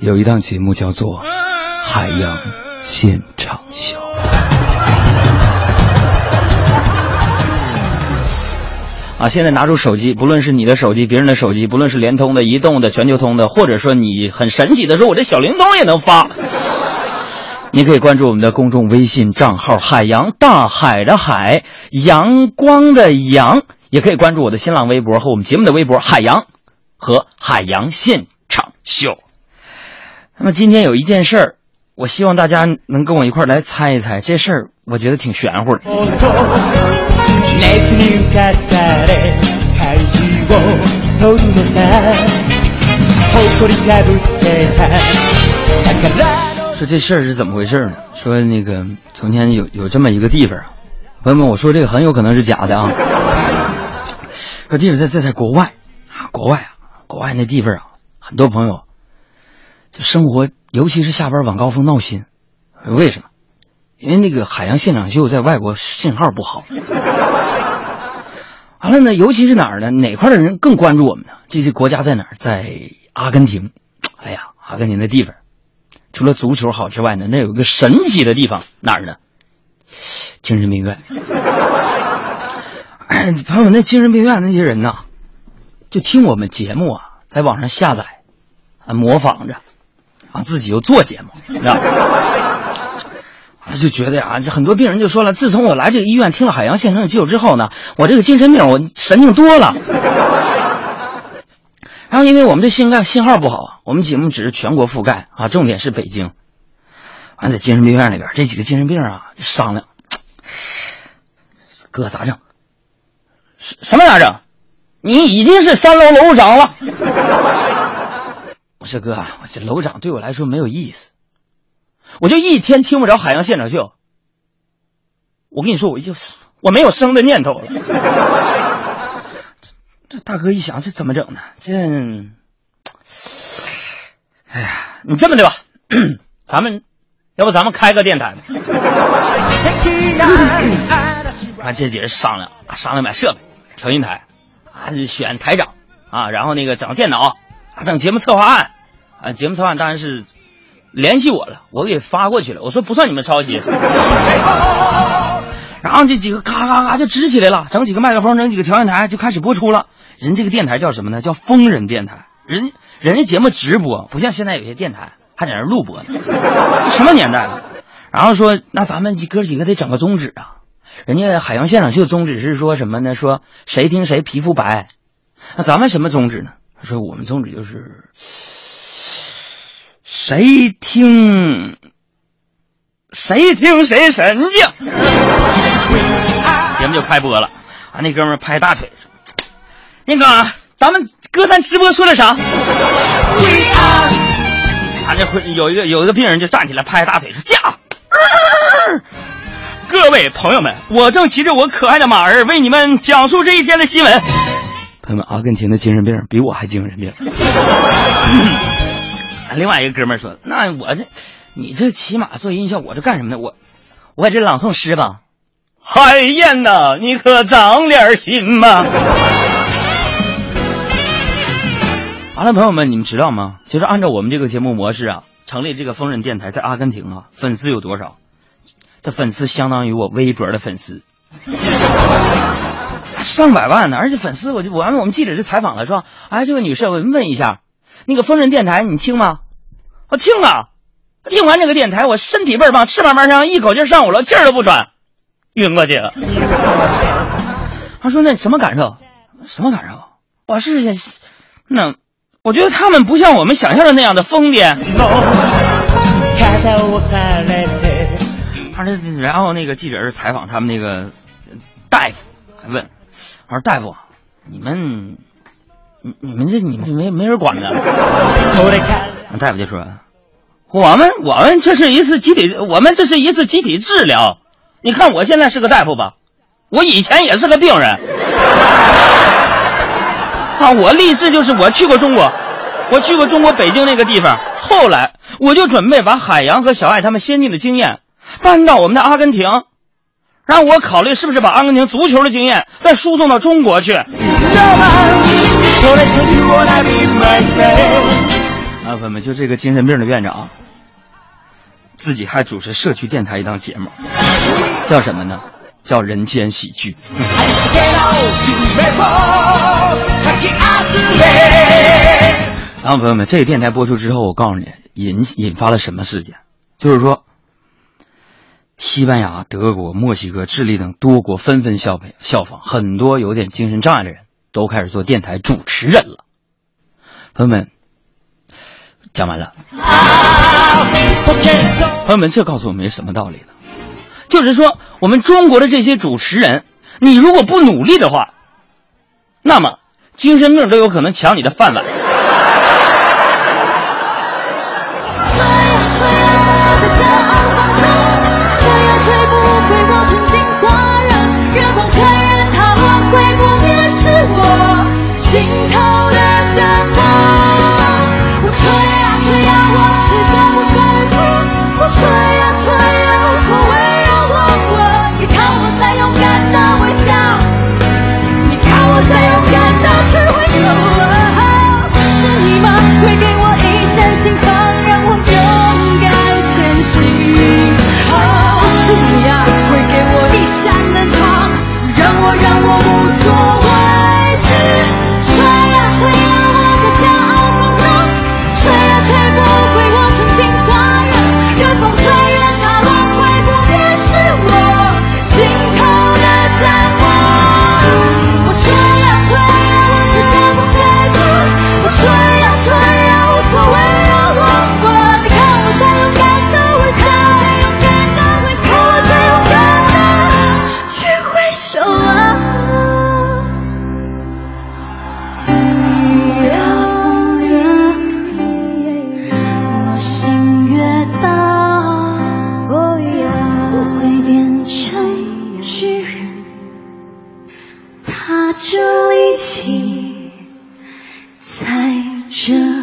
有一档节目叫做《海洋现场秀》。啊，现在拿出手机，不论是你的手机、别人的手机，不论是联通的、移动的、全球通的，或者说你很神奇的说，我这小灵通也能发。你可以关注我们的公众微信账号“海洋大海的海阳光的阳”，也可以关注我的新浪微博和我们节目的微博“海洋”和“海洋现场秀”。那么今天有一件事儿，我希望大家能跟我一块儿来猜一猜，这事儿我觉得挺玄乎的。熱に浮かされ怪獣を取るのさ誇りかぶってた宝の说这事儿是怎么回事呢？说那个从前有有这么一个地方啊，朋友们，我说这个很有可能是假的啊。这地方在在在国外啊，国外啊，国外那地方啊，很多朋友就 这生活，尤其是下班晚高峰闹心，为什么？因为那个海洋现场秀在外国信号不好。完了呢，尤其是哪儿呢？哪块的人更关注我们呢？这些国家在哪儿？在阿根廷。哎呀，阿根廷的地方，除了足球好之外呢，那有一个神奇的地方，哪儿呢？精神病院。哎，朋友们，那精神病院那些人呐，就听我们节目啊，在网上下载，啊，模仿着，啊，自己又做节目，你知道吗？他 就觉得呀，这很多病人就说了，自从我来这个医院听了海洋现场秀之后呢，我这个精神病我神经多了。然后因为我们这信盖信号不好，我们节目只是全国覆盖啊，重点是北京。完在精神病院里边，这几个精神病啊就商量，哥咋整？什什么咋整？你已经是三楼楼长了。我说哥，我这楼长对我来说没有意思。我就一天听不着海洋现场秀。我跟你说，我就我没有生的念头了。这大哥一想，这怎么整呢？这，哎呀，你这么的吧，咱们要不咱们开个电台？啊，这几人商量，商量买设备，调音台，啊，选台长，啊，然后那个整电脑，整节目策划案，啊，节目策划案当然是。联系我了，我给发过去了。我说不算你们抄袭，然后这几个咔咔咔就支起来了，整几个麦克风，整几个调音台就开始播出了。人这个电台叫什么呢？叫疯人电台。人人家节目直播，不像现在有些电台还在那录播呢。什么年代了？然后说那咱们哥几个得整个宗旨啊。人家海洋现场秀宗旨是说什么呢？说谁听谁皮肤白。那咱们什么宗旨呢？说我们宗旨就是。谁听谁听谁神经，节目就开播了。啊，那哥们拍大腿说：“那个，咱们歌坛直播说点啥？”啊，这会有一个有一个病人就站起来拍大腿说：“驾！”各位朋友们，我正骑着我可爱的马儿为你们讲述这一天的新闻。他们，阿根廷的精神病比我还精神病。另外一个哥们儿说：“那我这，你这骑马做音效，我这干什么呢？我，我这朗诵诗吧。海燕呐，你可长点心嘛！”好了，朋友们，你们知道吗？其实按照我们这个节目模式啊，成立这个疯人电台，在阿根廷啊，粉丝有多少？这粉丝相当于我微博的粉丝，上百万呢！而且粉丝，我就我按我们记者就采访了，是吧？哎，这位女士，我问一下。那个疯人电台你听吗？我听啊，听完这个电台，我身体倍儿棒，翅膀往上一口气上五楼，气儿都不喘，晕过去了。他说：“那什么感受？什么感受？我是那，我觉得他们不像我们想象的那样的疯癫。”他说：“然后那个记者是采访他们那个大夫，还问，我说大夫，你们。”你你们这你们没没人管的？大夫就说：“我们我们这是一次集体，我们这是一次集体治疗。你看我现在是个大夫吧，我以前也是个病人。啊，我立志就是我去过中国，我去过中国北京那个地方。后来我就准备把海洋和小爱他们先进的经验搬到我们的阿根廷，让我考虑是不是把阿根廷足球的经验再输送到中国去。”啊，啊，朋友们，就这个精神病的院长，自己还主持社区电台一档节目，叫什么呢？叫《人间喜剧》。然后朋友们，这个电台播出之后，我告诉你，引引发了什么事件？就是说，西班牙、德国、墨西哥、智利等多国纷纷效仿效仿，很多有点精神障碍的人都开始做电台主持人了。朋友们，讲完了。朋友们，这告诉我们什么道理呢？就是说，我们中国的这些主持人，你如果不努力的话，那么精神病都有可能抢你的饭碗。这力气踩着